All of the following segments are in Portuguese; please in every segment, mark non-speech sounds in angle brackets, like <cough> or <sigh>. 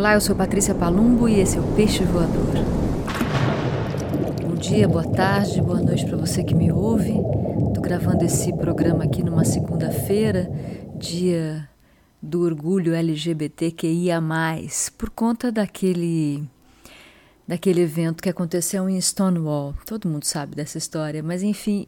Olá, eu sou Patrícia Palumbo e esse é o Peixe Voador. Bom dia, boa tarde, boa noite para você que me ouve. Estou gravando esse programa aqui numa segunda-feira, dia do orgulho LGBTQIA+, por conta daquele daquele evento que aconteceu em Stonewall. Todo mundo sabe dessa história, mas enfim,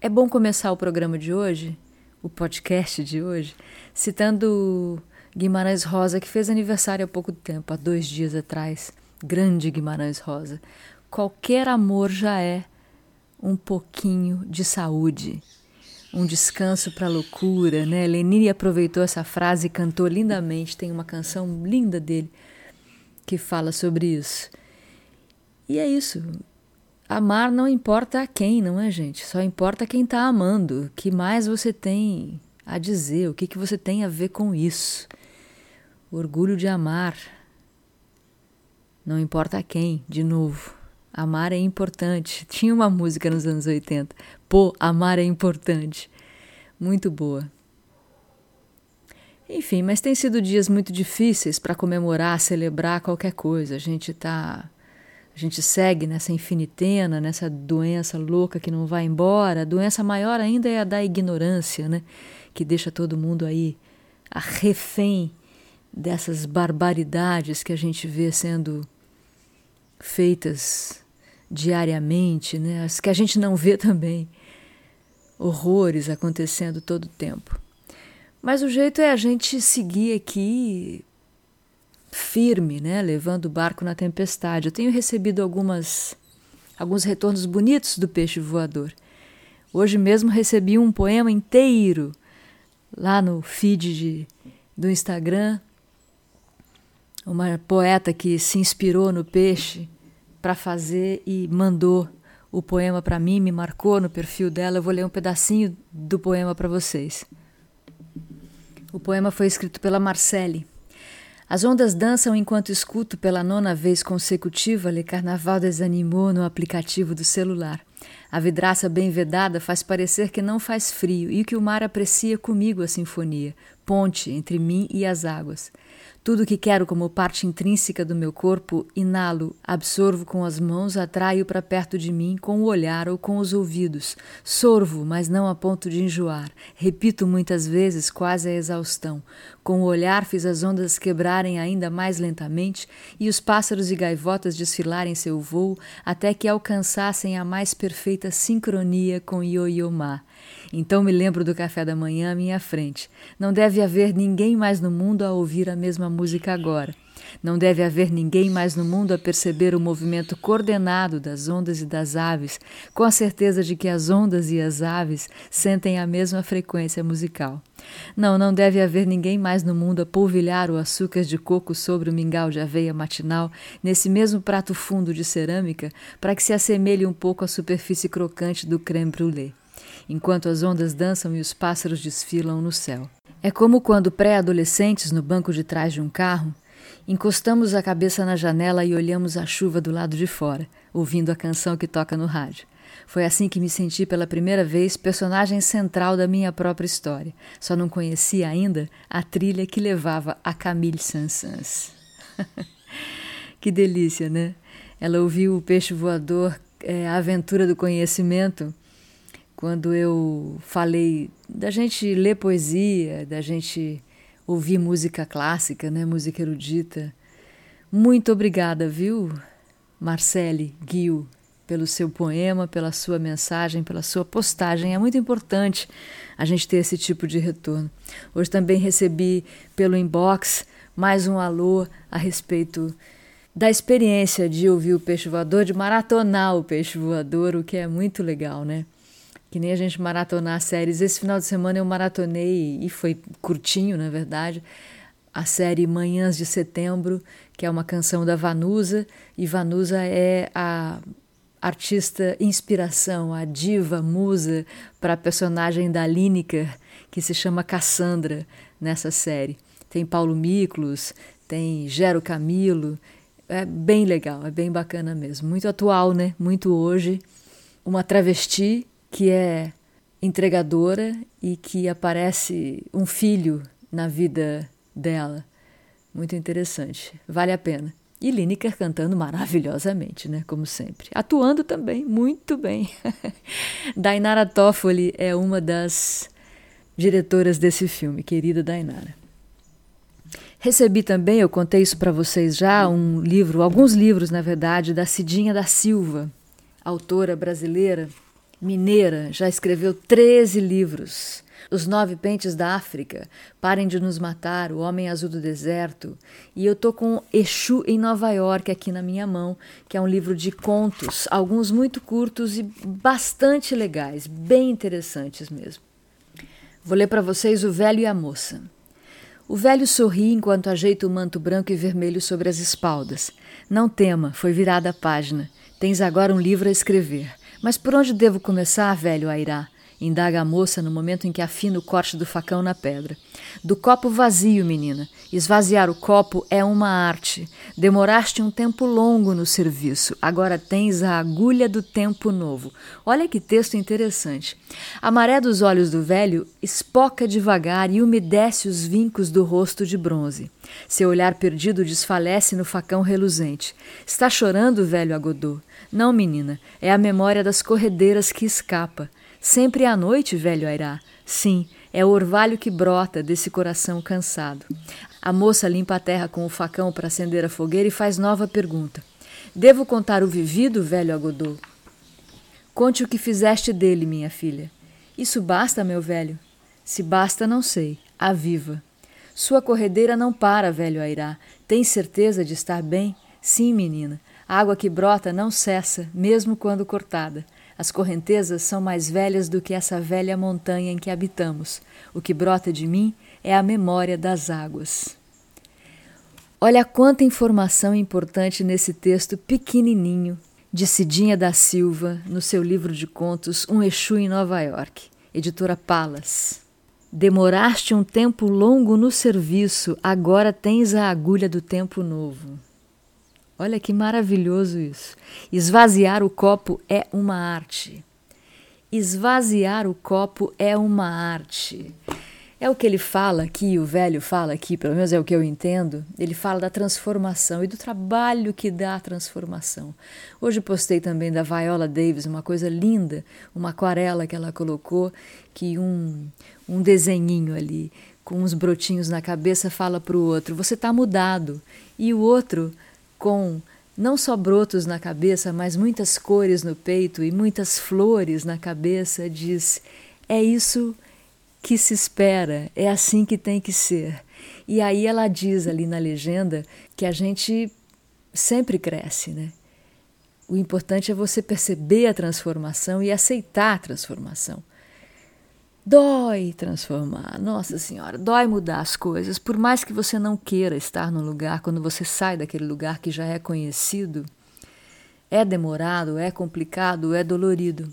é bom começar o programa de hoje, o podcast de hoje, citando Guimarães Rosa, que fez aniversário há pouco tempo, há dois dias atrás. Grande Guimarães Rosa. Qualquer amor já é um pouquinho de saúde, um descanso para a loucura, né? Lenine aproveitou essa frase e cantou lindamente. Tem uma canção linda dele que fala sobre isso. E é isso. Amar não importa a quem, não é, gente? Só importa quem está amando. O que mais você tem a dizer? O que, que você tem a ver com isso? Orgulho de amar. Não importa quem, de novo. Amar é importante. <laughs> Tinha uma música nos anos 80. Pô, amar é importante. Muito boa. Enfim, mas tem sido dias muito difíceis para comemorar, celebrar qualquer coisa. A gente tá a gente segue nessa infinitena, nessa doença louca que não vai embora. A doença maior ainda é a da ignorância, né? Que deixa todo mundo aí a refém dessas barbaridades que a gente vê sendo feitas diariamente, né? As que a gente não vê também. Horrores acontecendo todo o tempo. Mas o jeito é a gente seguir aqui firme, né, levando o barco na tempestade. Eu tenho recebido algumas alguns retornos bonitos do peixe voador. Hoje mesmo recebi um poema inteiro lá no feed de, do Instagram. Uma poeta que se inspirou no peixe para fazer e mandou o poema para mim, me marcou no perfil dela. Eu vou ler um pedacinho do poema para vocês. O poema foi escrito pela Marcele. As ondas dançam enquanto escuto pela nona vez consecutiva Le Carnaval desanimou no aplicativo do celular. A vidraça bem vedada faz parecer que não faz frio e que o mar aprecia comigo a sinfonia, ponte entre mim e as águas. Tudo que quero como parte intrínseca do meu corpo, inalo, absorvo com as mãos, atraio para perto de mim com o olhar ou com os ouvidos. Sorvo, mas não a ponto de enjoar. Repito muitas vezes, quase a exaustão. Com o olhar fiz as ondas quebrarem ainda mais lentamente e os pássaros e gaivotas desfilarem seu voo até que alcançassem a mais perfeita sincronia com Ioiomá. Então me lembro do café da manhã à minha frente. Não deve haver ninguém mais no mundo a ouvir a mesma música agora. Não deve haver ninguém mais no mundo a perceber o movimento coordenado das ondas e das aves, com a certeza de que as ondas e as aves sentem a mesma frequência musical. Não, não deve haver ninguém mais no mundo a polvilhar o açúcar de coco sobre o mingau de aveia matinal, nesse mesmo prato fundo de cerâmica, para que se assemelhe um pouco à superfície crocante do creme brûlée enquanto as ondas dançam e os pássaros desfilam no céu. É como quando pré-adolescentes, no banco de trás de um carro, encostamos a cabeça na janela e olhamos a chuva do lado de fora, ouvindo a canção que toca no rádio. Foi assim que me senti pela primeira vez personagem central da minha própria história. Só não conhecia ainda a trilha que levava a Camille Saint-Saëns. <laughs> que delícia, né? Ela ouviu o peixe voador, é, a aventura do conhecimento, quando eu falei da gente ler poesia, da gente ouvir música clássica, né, música erudita. Muito obrigada, viu, Marcele Guil, pelo seu poema, pela sua mensagem, pela sua postagem. É muito importante a gente ter esse tipo de retorno. Hoje também recebi pelo inbox mais um alô a respeito da experiência de ouvir o peixe voador, de maratonar o peixe voador, o que é muito legal, né? Que nem a gente maratonar séries. Esse final de semana eu maratonei, e foi curtinho, na verdade, a série Manhãs de Setembro, que é uma canção da Vanusa, e Vanusa é a artista inspiração, a diva musa para a personagem da Lineker, que se chama Cassandra nessa série. Tem Paulo Miklos, tem Gero Camilo, é bem legal, é bem bacana mesmo. Muito atual, né? Muito hoje. Uma travesti que é entregadora e que aparece um filho na vida dela. Muito interessante. Vale a pena. E Lineker cantando maravilhosamente, né? Como sempre. Atuando também, muito bem. <laughs> Dainara Toffoli é uma das diretoras desse filme, querida Dainara. Recebi também, eu contei isso para vocês já, um livro, alguns livros, na verdade, da Cidinha da Silva, autora brasileira, mineira, já escreveu 13 livros. Os Nove Pentes da África, Parem de Nos Matar, O Homem Azul do Deserto. E eu tô com Exu em Nova York aqui na minha mão, que é um livro de contos, alguns muito curtos e bastante legais, bem interessantes mesmo. Vou ler para vocês O Velho e a Moça. O velho sorri enquanto ajeita o manto branco e vermelho sobre as espaldas. Não tema, foi virada a página. Tens agora um livro a escrever. Mas por onde devo começar, velho Airá? Indaga a moça no momento em que afina o corte do facão na pedra. Do copo vazio, menina. Esvaziar o copo é uma arte. Demoraste um tempo longo no serviço. Agora tens a agulha do tempo novo. Olha que texto interessante. A maré dos olhos do velho espoca devagar e umedece os vincos do rosto de bronze. Seu olhar perdido desfalece no facão reluzente. Está chorando, velho Agodô? Não, menina, é a memória das corredeiras que escapa. Sempre à noite, velho Airá. Sim, é o orvalho que brota desse coração cansado. A moça limpa a terra com o facão para acender a fogueira e faz nova pergunta. Devo contar o vivido, velho Agodô? Conte o que fizeste dele, minha filha. Isso basta, meu velho? Se basta, não sei. Aviva. Sua corredeira não para, velho Airá. Tem certeza de estar bem? Sim, menina. Água que brota não cessa, mesmo quando cortada. As correntezas são mais velhas do que essa velha montanha em que habitamos. O que brota de mim é a memória das águas. Olha quanta informação importante nesse texto pequenininho de Cidinha da Silva, no seu livro de contos Um Exu em Nova York, editora Palas. Demoraste um tempo longo no serviço, agora tens a agulha do tempo novo. Olha que maravilhoso isso. Esvaziar o copo é uma arte. Esvaziar o copo é uma arte. É o que ele fala aqui, o velho fala aqui, pelo menos é o que eu entendo. Ele fala da transformação e do trabalho que dá a transformação. Hoje postei também da Viola Davis, uma coisa linda, uma aquarela que ela colocou, que um, um desenhinho ali, com uns brotinhos na cabeça, fala para o outro: Você está mudado. E o outro com não só brotos na cabeça, mas muitas cores no peito e muitas flores na cabeça, diz: é isso que se espera, é assim que tem que ser. E aí ela diz ali na legenda que a gente sempre cresce, né? O importante é você perceber a transformação e aceitar a transformação. Dói transformar, nossa senhora, dói mudar as coisas. Por mais que você não queira estar no lugar, quando você sai daquele lugar que já é conhecido, é demorado, é complicado, é dolorido.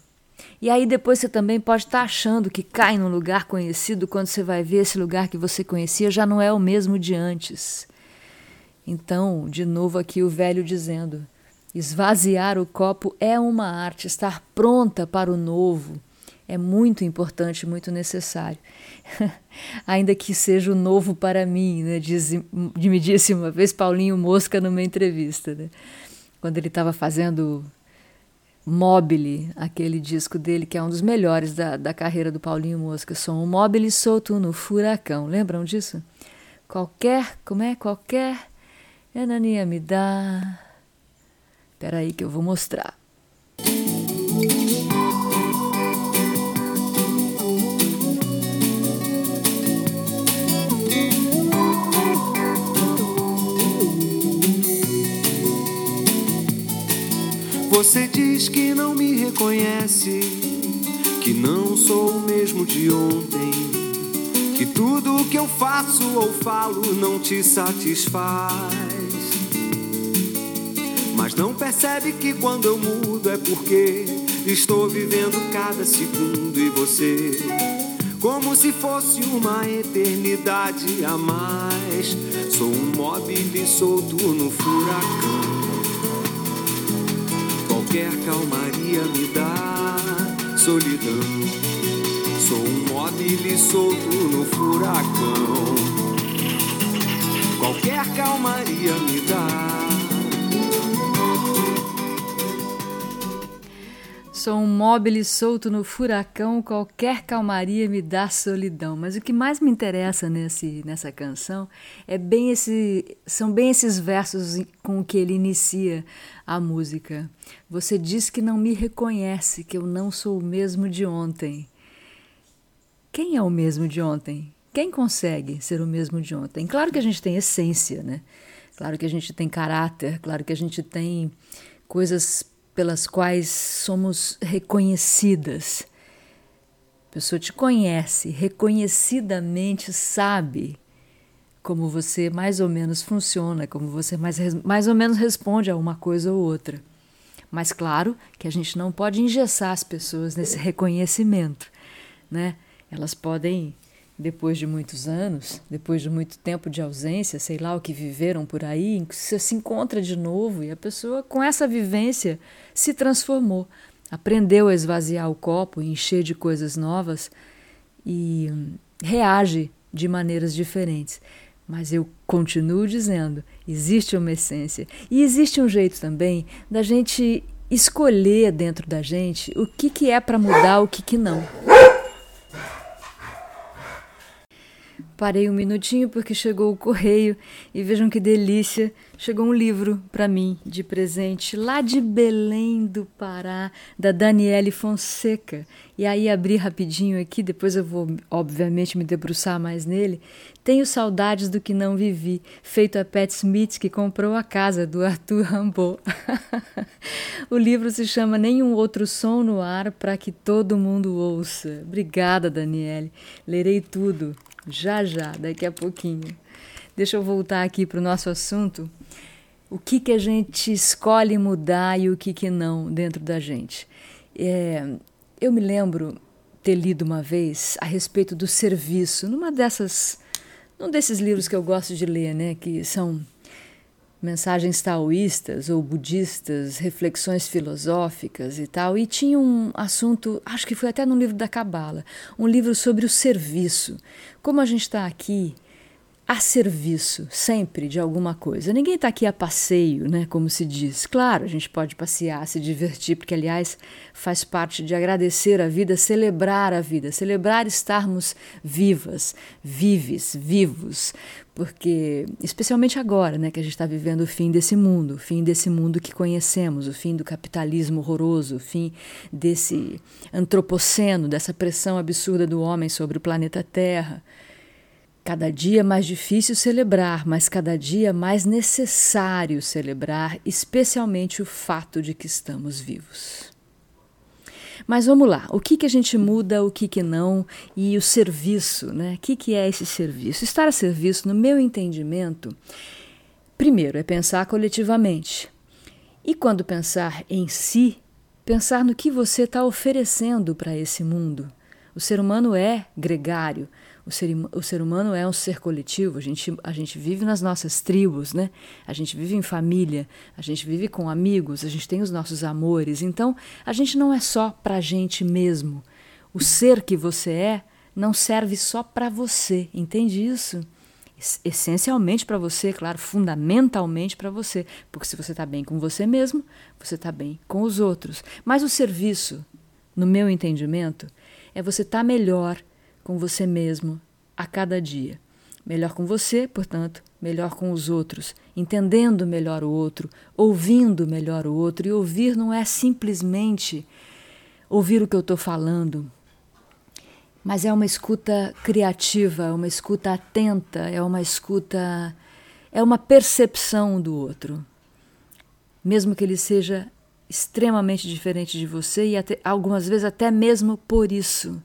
E aí depois você também pode estar achando que cai num lugar conhecido quando você vai ver esse lugar que você conhecia já não é o mesmo de antes. Então, de novo aqui o velho dizendo: esvaziar o copo é uma arte, estar pronta para o novo é muito importante, muito necessário. <laughs> Ainda que seja o novo para mim, né? Diz, me disse uma vez Paulinho Mosca numa entrevista, né? quando ele estava fazendo Mobile, aquele disco dele que é um dos melhores da, da carreira do Paulinho Mosca, som Mobile solto no furacão, lembram disso? Qualquer, como é? Qualquer enania me dá. Espera aí que eu vou mostrar. Você diz que não me reconhece, que não sou o mesmo de ontem, que tudo o que eu faço ou falo não te satisfaz. Mas não percebe que quando eu mudo é porque estou vivendo cada segundo e você, como se fosse uma eternidade a mais, sou um móvel solto no furacão qualquer calmaria me dá solidão. Sou um móvel solto no furacão. qualquer calmaria me dá. Sou um móvel solto no furacão, qualquer calmaria me dá solidão. Mas o que mais me interessa nesse, nessa canção é bem esse, são bem esses versos com que ele inicia a música. Você diz que não me reconhece, que eu não sou o mesmo de ontem. Quem é o mesmo de ontem? Quem consegue ser o mesmo de ontem? Claro que a gente tem essência, né? Claro que a gente tem caráter, claro que a gente tem coisas pelas quais somos reconhecidas. A pessoa te conhece, reconhecidamente sabe como você mais ou menos funciona, como você mais, mais ou menos responde a uma coisa ou outra. Mas claro que a gente não pode engessar as pessoas nesse reconhecimento, né? Elas podem depois de muitos anos, depois de muito tempo de ausência, sei lá o que viveram por aí, você se encontra de novo e a pessoa com essa vivência se transformou, aprendeu a esvaziar o copo, encher de coisas novas e hum, reage de maneiras diferentes. Mas eu continuo dizendo, existe uma essência e existe um jeito também da gente escolher dentro da gente o que, que é para mudar, o que, que não. Parei um minutinho porque chegou o correio e vejam que delícia, chegou um livro para mim de presente lá de Belém do Pará, da Daniele Fonseca. E aí abri rapidinho aqui, depois eu vou obviamente me debruçar mais nele. Tenho saudades do que não vivi, feito a Pat Smith que comprou a casa do Arthur Rimbaud. <laughs> o livro se chama Nenhum Outro Som no Ar para que todo mundo ouça. Obrigada, Daniele. Lerei tudo já já, daqui a pouquinho. Deixa eu voltar aqui para o nosso assunto. O que, que a gente escolhe mudar e o que, que não dentro da gente. É, eu me lembro ter lido uma vez a respeito do serviço, numa dessas, num desses livros que eu gosto de ler, né, que são mensagens taoístas ou budistas, reflexões filosóficas e tal, e tinha um assunto, acho que foi até no livro da Cabala, um livro sobre o serviço. Como a gente está aqui a serviço sempre de alguma coisa. Ninguém está aqui a passeio, né, como se diz. Claro, a gente pode passear, se divertir, porque, aliás, faz parte de agradecer a vida, celebrar a vida, celebrar estarmos vivas, vives, vivos, porque, especialmente agora, né, que a gente está vivendo o fim desse mundo, o fim desse mundo que conhecemos, o fim do capitalismo horroroso, o fim desse antropoceno, dessa pressão absurda do homem sobre o planeta Terra. Cada dia mais difícil celebrar, mas cada dia mais necessário celebrar, especialmente o fato de que estamos vivos. Mas vamos lá, o que, que a gente muda, o que, que não, e o serviço, né? O que, que é esse serviço? Estar a serviço, no meu entendimento, primeiro é pensar coletivamente. E quando pensar em si, pensar no que você está oferecendo para esse mundo. O ser humano é gregário, o ser, o ser humano é um ser coletivo, a gente, a gente vive nas nossas tribos, né? A gente vive em família, a gente vive com amigos, a gente tem os nossos amores. Então, a gente não é só para a gente mesmo. O ser que você é não serve só para você, entende isso? Essencialmente para você, claro, fundamentalmente para você, porque se você está bem com você mesmo, você está bem com os outros. Mas o serviço, no meu entendimento, é você estar tá melhor com você mesmo a cada dia. Melhor com você, portanto, melhor com os outros, entendendo melhor o outro, ouvindo melhor o outro. E ouvir não é simplesmente ouvir o que eu estou falando, mas é uma escuta criativa, é uma escuta atenta, é uma escuta, é uma percepção do outro. Mesmo que ele seja extremamente diferente de você e até, algumas vezes até mesmo por isso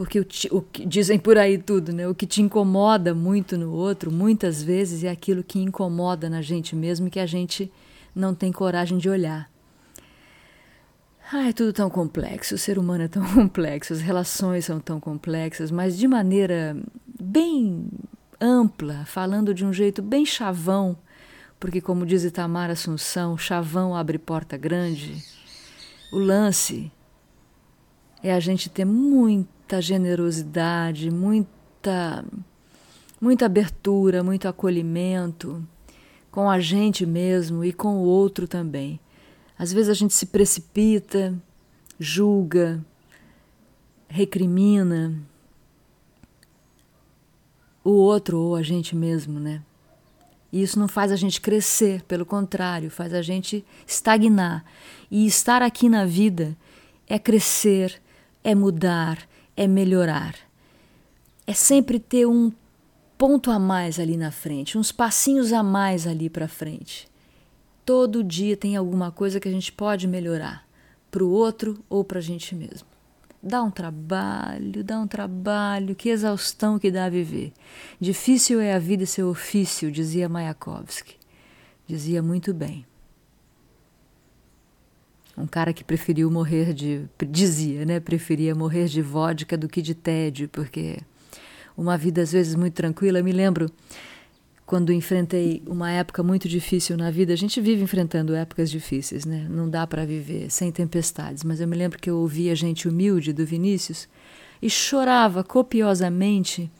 porque o, o que dizem por aí tudo, né? O que te incomoda muito no outro, muitas vezes é aquilo que incomoda na gente mesmo e que a gente não tem coragem de olhar. Ai, é tudo tão complexo, o ser humano é tão <laughs> complexo, as relações são tão complexas, mas de maneira bem ampla, falando de um jeito bem chavão, porque como diz Itamar Assunção, chavão abre porta grande. O lance é a gente ter muito muita generosidade, muita muita abertura, muito acolhimento com a gente mesmo e com o outro também. Às vezes a gente se precipita, julga, recrimina o outro ou a gente mesmo, né? E isso não faz a gente crescer, pelo contrário, faz a gente estagnar. E estar aqui na vida é crescer, é mudar, é melhorar. É sempre ter um ponto a mais ali na frente, uns passinhos a mais ali para frente. Todo dia tem alguma coisa que a gente pode melhorar para o outro ou para a gente mesmo. Dá um trabalho, dá um trabalho, que exaustão que dá a viver. Difícil é a vida e seu ofício, dizia Mayakovsky. Dizia muito bem. Um cara que preferiu morrer de. dizia, né? Preferia morrer de vodka do que de tédio, porque uma vida às vezes muito tranquila. Eu me lembro quando enfrentei uma época muito difícil na vida. A gente vive enfrentando épocas difíceis, né? Não dá para viver sem tempestades. Mas eu me lembro que eu ouvia gente humilde do Vinícius e chorava copiosamente,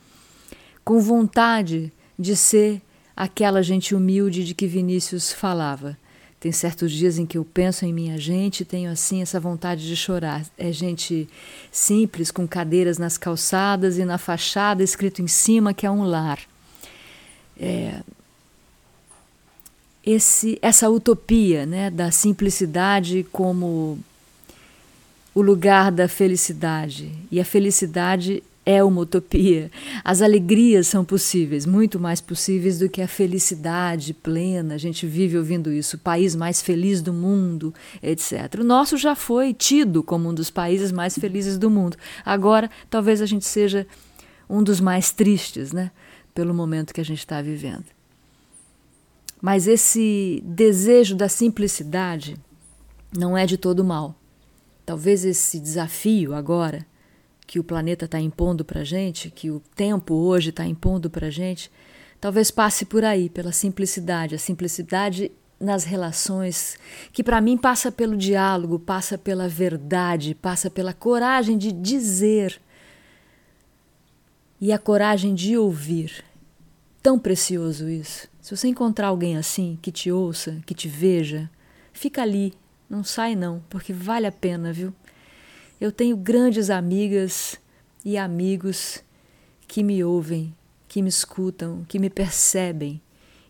com vontade de ser aquela gente humilde de que Vinícius falava. Tem certos dias em que eu penso em minha gente e tenho assim essa vontade de chorar. É gente simples, com cadeiras nas calçadas e na fachada escrito em cima que é um lar. É, esse, essa utopia né, da simplicidade como o lugar da felicidade. E a felicidade é uma utopia. As alegrias são possíveis, muito mais possíveis do que a felicidade plena. A gente vive ouvindo isso, país mais feliz do mundo, etc. O nosso já foi tido como um dos países mais felizes do mundo. Agora, talvez a gente seja um dos mais tristes, né? Pelo momento que a gente está vivendo. Mas esse desejo da simplicidade não é de todo mal. Talvez esse desafio agora que o planeta está impondo para a gente, que o tempo hoje está impondo para a gente, talvez passe por aí, pela simplicidade, a simplicidade nas relações, que para mim passa pelo diálogo, passa pela verdade, passa pela coragem de dizer e a coragem de ouvir. Tão precioso isso. Se você encontrar alguém assim, que te ouça, que te veja, fica ali, não sai não, porque vale a pena, viu? Eu tenho grandes amigas e amigos que me ouvem, que me escutam, que me percebem.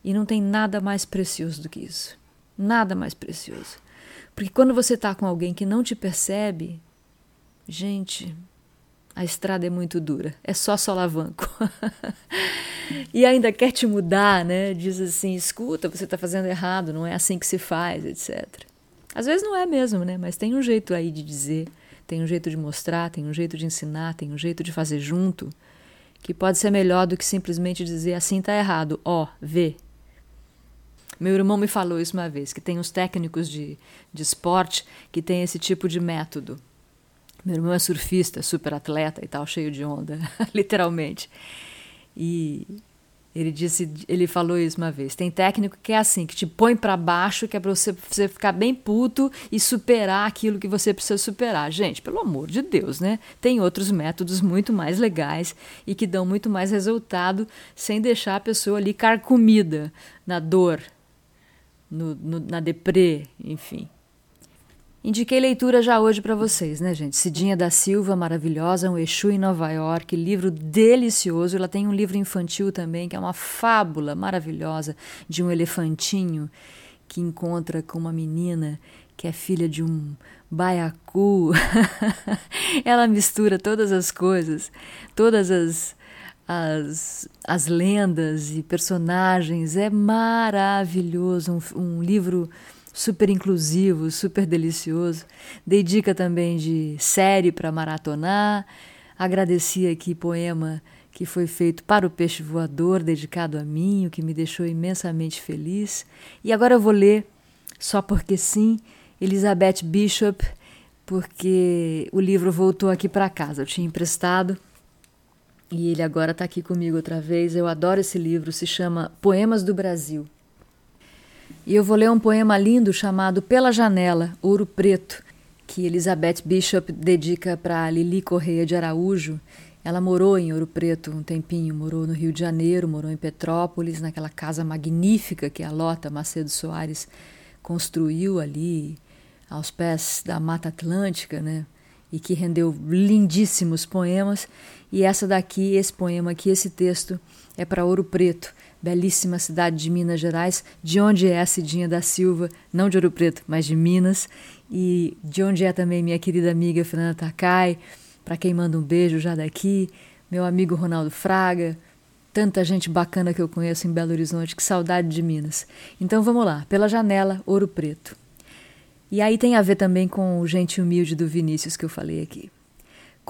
E não tem nada mais precioso do que isso. Nada mais precioso. Porque quando você está com alguém que não te percebe, gente, a estrada é muito dura. É só solavanco. <laughs> e ainda quer te mudar, né? Diz assim: escuta, você está fazendo errado, não é assim que se faz, etc. Às vezes não é mesmo, né? Mas tem um jeito aí de dizer tem um jeito de mostrar, tem um jeito de ensinar, tem um jeito de fazer junto, que pode ser melhor do que simplesmente dizer assim tá errado, ó, vê. Meu irmão me falou isso uma vez, que tem uns técnicos de, de esporte que tem esse tipo de método. Meu irmão é surfista, super atleta e tal, cheio de onda, <laughs> literalmente. E ele disse, ele falou isso uma vez. Tem técnico que é assim, que te põe para baixo, que é para você, você ficar bem puto e superar aquilo que você precisa superar. Gente, pelo amor de Deus, né? Tem outros métodos muito mais legais e que dão muito mais resultado sem deixar a pessoa ali carcomida na dor, no, no, na deprê, enfim. Indiquei leitura já hoje para vocês, né, gente? Cidinha da Silva, maravilhosa, um Exu em Nova York, livro delicioso. Ela tem um livro infantil também, que é uma fábula maravilhosa de um elefantinho que encontra com uma menina que é filha de um baiacu. <laughs> Ela mistura todas as coisas, todas as, as, as lendas e personagens. É maravilhoso, um, um livro super inclusivo, super delicioso. Dei dica também de série para maratonar. Agradeci aqui poema que foi feito para o peixe voador, dedicado a mim, o que me deixou imensamente feliz. E agora eu vou ler, só porque sim, Elizabeth Bishop, porque o livro voltou aqui para casa. Eu tinha emprestado e ele agora está aqui comigo outra vez. Eu adoro esse livro, se chama Poemas do Brasil. E eu vou ler um poema lindo chamado Pela Janela, Ouro Preto, que Elizabeth Bishop dedica para Lili Correia de Araújo. Ela morou em Ouro Preto um tempinho, morou no Rio de Janeiro, morou em Petrópolis, naquela casa magnífica que a Lota Macedo Soares construiu ali aos pés da Mata Atlântica, né? E que rendeu lindíssimos poemas. E essa daqui, esse poema aqui, esse texto é para Ouro Preto, belíssima cidade de Minas Gerais, de onde é a Cidinha da Silva, não de Ouro Preto, mas de Minas, e de onde é também minha querida amiga Fernanda Takai, para quem manda um beijo já daqui, meu amigo Ronaldo Fraga, tanta gente bacana que eu conheço em Belo Horizonte, que saudade de Minas. Então vamos lá, pela janela, Ouro Preto. E aí tem a ver também com o gente humilde do Vinícius que eu falei aqui.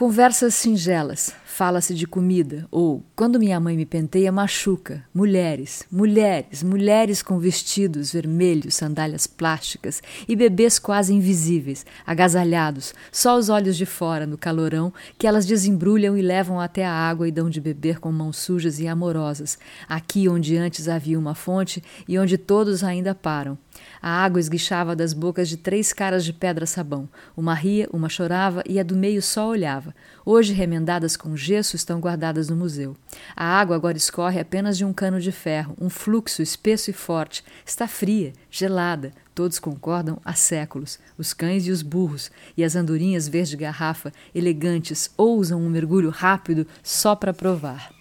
Conversas singelas, fala-se de comida, ou quando minha mãe me penteia, machuca. Mulheres, mulheres, mulheres com vestidos vermelhos, sandálias plásticas e bebês quase invisíveis, agasalhados, só os olhos de fora no calorão, que elas desembrulham e levam até a água e dão de beber com mãos sujas e amorosas, aqui onde antes havia uma fonte e onde todos ainda param. A água esguichava das bocas de três caras de pedra-sabão. Uma ria, uma chorava e a do meio só olhava. Hoje, remendadas com gesso, estão guardadas no museu. A água agora escorre apenas de um cano de ferro, um fluxo espesso e forte. Está fria, gelada. Todos concordam há séculos. Os cães e os burros, e as andorinhas verde garrafa, elegantes, ousam um mergulho rápido só para provar.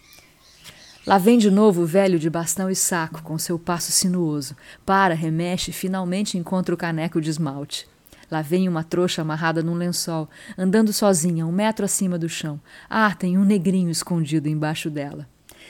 Lá vem de novo o velho de bastão e saco, com seu passo sinuoso. Para, remexe e finalmente encontra o caneco de esmalte. Lá vem uma trouxa amarrada num lençol, andando sozinha, um metro acima do chão. Ah, tem um negrinho escondido embaixo dela.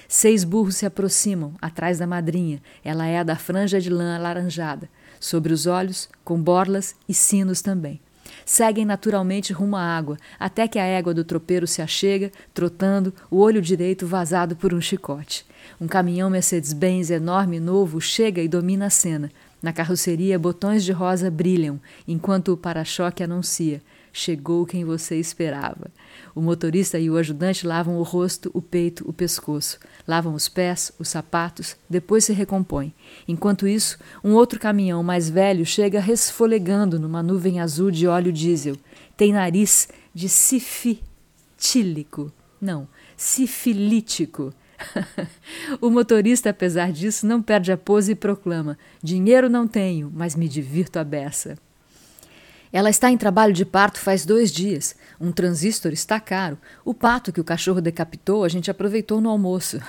Seis burros se aproximam, atrás da madrinha. Ela é a da franja de lã alaranjada. Sobre os olhos, com borlas e sinos também seguem naturalmente rumo à água, até que a égua do tropeiro se achega, trotando, o olho direito vazado por um chicote. Um caminhão Mercedes-Benz enorme e novo chega e domina a cena. Na carroceria, botões de rosa brilham, enquanto o para-choque anuncia: Chegou quem você esperava. O motorista e o ajudante lavam o rosto, o peito, o pescoço. Lavam os pés, os sapatos, depois se recompõem. Enquanto isso, um outro caminhão mais velho chega resfolegando numa nuvem azul de óleo diesel. Tem nariz de sifitílico. Não, sifilítico. <laughs> o motorista, apesar disso, não perde a pose e proclama: Dinheiro não tenho, mas me divirto a beça. Ela está em trabalho de parto faz dois dias. Um transistor está caro. O pato que o cachorro decapitou a gente aproveitou no almoço.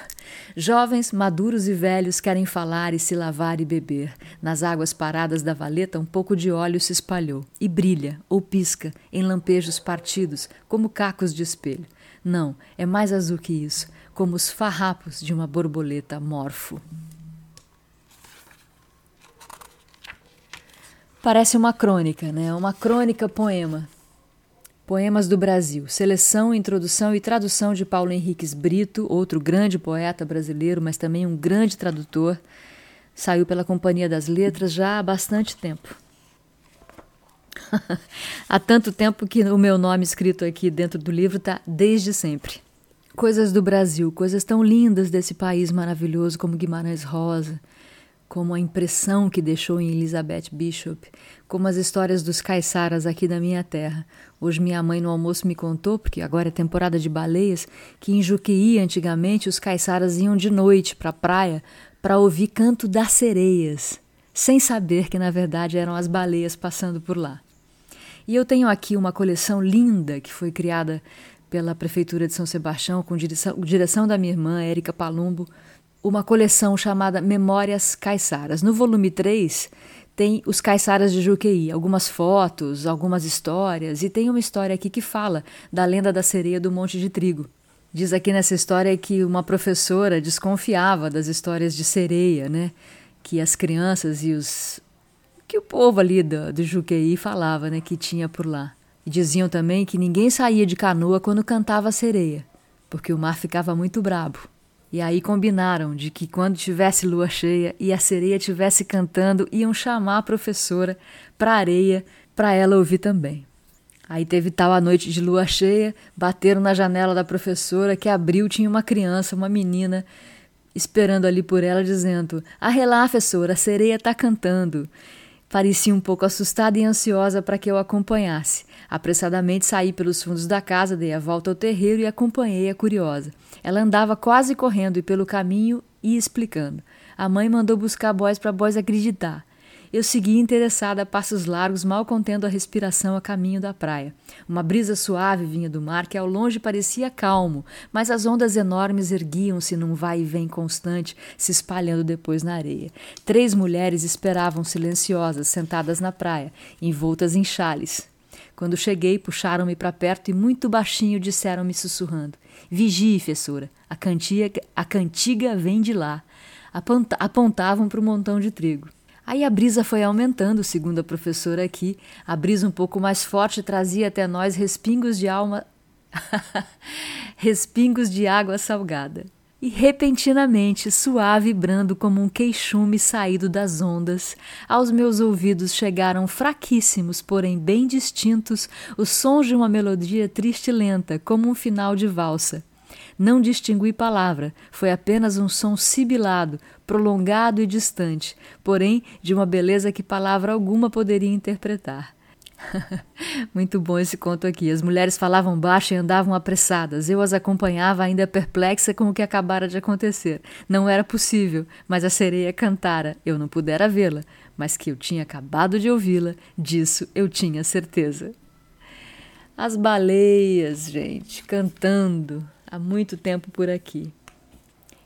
Jovens, maduros e velhos querem falar e se lavar e beber. Nas águas paradas da valeta, um pouco de óleo se espalhou e brilha ou pisca em lampejos partidos, como cacos de espelho. Não, é mais azul que isso, como os farrapos de uma borboleta morfo. Parece uma crônica, né? Uma crônica poema. Poemas do Brasil. Seleção, introdução e tradução de Paulo Henriques Brito, outro grande poeta brasileiro, mas também um grande tradutor. Saiu pela Companhia das Letras já há bastante tempo. <laughs> há tanto tempo que o meu nome escrito aqui dentro do livro está desde sempre. Coisas do Brasil, coisas tão lindas desse país maravilhoso como Guimarães Rosa, como a impressão que deixou em Elizabeth Bishop, como as histórias dos caiçaras aqui da minha terra. Hoje minha mãe no almoço me contou, porque agora é temporada de baleias, que em Juqueí antigamente os caiçaras iam de noite para a praia para ouvir canto das sereias, sem saber que na verdade eram as baleias passando por lá. E eu tenho aqui uma coleção linda que foi criada pela Prefeitura de São Sebastião, com direção, direção da minha irmã, Érica Palumbo, uma coleção chamada Memórias Caiçaras. No volume 3 tem os caiçaras de Juqueí, algumas fotos, algumas histórias, e tem uma história aqui que fala da lenda da sereia do Monte de Trigo. Diz aqui nessa história que uma professora desconfiava das histórias de sereia, né? Que as crianças e os. que o povo ali do, do Juqueí falava, né? Que tinha por lá. E diziam também que ninguém saía de canoa quando cantava sereia, porque o mar ficava muito brabo. E aí combinaram de que quando tivesse lua cheia e a sereia estivesse cantando, iam chamar a professora para a areia para ela ouvir também. Aí teve tal a noite de lua cheia, bateram na janela da professora que abriu, tinha uma criança, uma menina, esperando ali por ela, dizendo: Arrelá, professora, a sereia está cantando. Parecia um pouco assustada e ansiosa para que eu acompanhasse. Apressadamente saí pelos fundos da casa, dei a volta ao terreiro e acompanhei a curiosa. Ela andava quase correndo e pelo caminho ia explicando. A mãe mandou buscar boys para boys acreditar. Eu segui interessada a passos largos, mal contendo a respiração a caminho da praia. Uma brisa suave vinha do mar que ao longe parecia calmo, mas as ondas enormes erguiam-se num vai e vem constante, se espalhando depois na areia. Três mulheres esperavam silenciosas, sentadas na praia, envoltas em chales. Quando cheguei, puxaram-me para perto e muito baixinho disseram-me sussurrando: Vigie, fessura, a cantiga, a cantiga vem de lá. Apontavam para o montão de trigo. Aí a brisa foi aumentando, segundo a professora aqui. A brisa um pouco mais forte trazia até nós respingos de alma. <laughs> respingos de água salgada. E repentinamente, suave e brando como um queixume saído das ondas, aos meus ouvidos chegaram fraquíssimos, porém bem distintos, os sons de uma melodia triste e lenta, como um final de valsa. Não distingui palavra, foi apenas um som sibilado, prolongado e distante, porém de uma beleza que palavra alguma poderia interpretar. <laughs> Muito bom esse conto aqui. As mulheres falavam baixo e andavam apressadas. Eu as acompanhava, ainda perplexa com o que acabara de acontecer. Não era possível, mas a sereia cantara. Eu não pudera vê-la, mas que eu tinha acabado de ouvi-la, disso eu tinha certeza. As baleias, gente, cantando há muito tempo por aqui.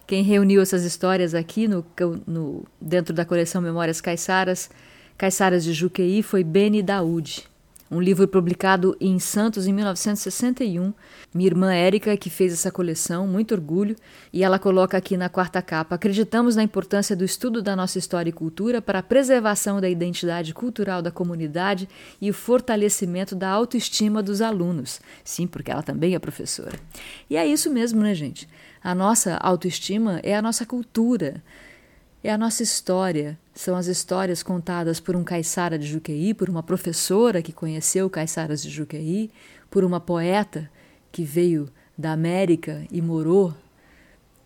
Quem reuniu essas histórias aqui no, no, dentro da coleção Memórias Caiçaras, Caiçaras de Juqueí, foi Beni Daoud, um livro publicado em Santos em 1961. Minha irmã Érica, que fez essa coleção, muito orgulho, e ela coloca aqui na quarta capa: Acreditamos na importância do estudo da nossa história e cultura para a preservação da identidade cultural da comunidade e o fortalecimento da autoestima dos alunos. Sim, porque ela também é professora. E é isso mesmo, né, gente? A nossa autoestima é a nossa cultura. É a nossa história, são as histórias contadas por um caiçara de Juqueí, por uma professora que conheceu caiçaras de Juqueí, por uma poeta que veio da América e morou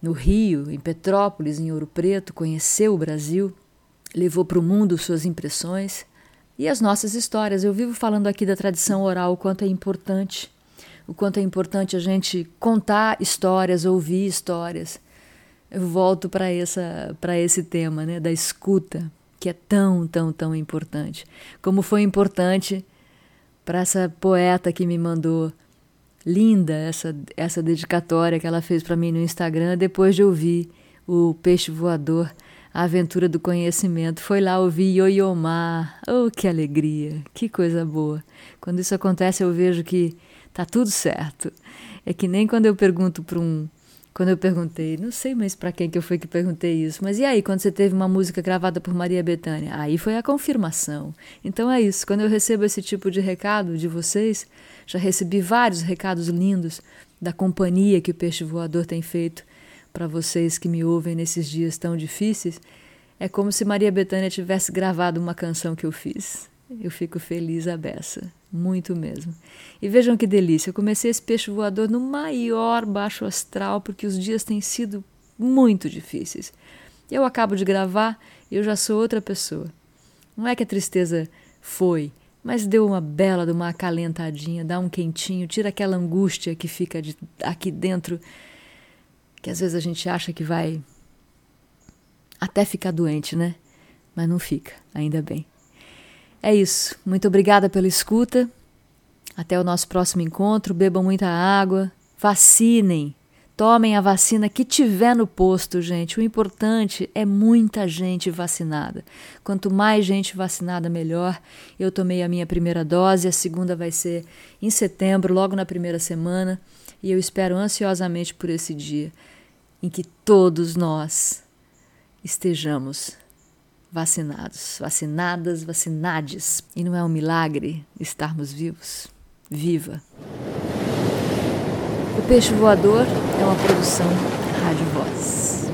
no Rio, em Petrópolis, em Ouro Preto, conheceu o Brasil, levou para o mundo suas impressões e as nossas histórias. Eu vivo falando aqui da tradição oral, o quanto é importante, o quanto é importante a gente contar histórias, ouvir histórias eu volto para essa para esse tema, né, da escuta, que é tão, tão, tão importante. Como foi importante para essa poeta que me mandou linda essa essa dedicatória que ela fez para mim no Instagram depois de ouvir o Peixe Voador, a aventura do conhecimento. Foi lá ouvir Yoyomar. Oh, que alegria, que coisa boa. Quando isso acontece, eu vejo que tá tudo certo. É que nem quando eu pergunto para um quando eu perguntei, não sei mais para quem que eu fui que perguntei isso, mas e aí quando você teve uma música gravada por Maria Bethânia? Aí foi a confirmação. Então é isso, quando eu recebo esse tipo de recado de vocês, já recebi vários recados lindos da companhia que o Peixe Voador tem feito para vocês que me ouvem nesses dias tão difíceis. É como se Maria Bethânia tivesse gravado uma canção que eu fiz. Eu fico feliz a beça, muito mesmo. E vejam que delícia, eu comecei esse peixe voador no maior baixo astral, porque os dias têm sido muito difíceis. Eu acabo de gravar e eu já sou outra pessoa. Não é que a tristeza foi, mas deu uma bela de uma acalentadinha, dá um quentinho, tira aquela angústia que fica de, aqui dentro, que às vezes a gente acha que vai até ficar doente, né? Mas não fica, ainda bem. É isso. Muito obrigada pela escuta. Até o nosso próximo encontro. Bebam muita água. Vacinem. Tomem a vacina que tiver no posto, gente. O importante é muita gente vacinada. Quanto mais gente vacinada, melhor. Eu tomei a minha primeira dose, a segunda vai ser em setembro, logo na primeira semana. E eu espero ansiosamente por esse dia em que todos nós estejamos vacinados, vacinadas, vacinades. E não é um milagre estarmos vivos? Viva! O Peixe Voador é uma produção Rádio Voz.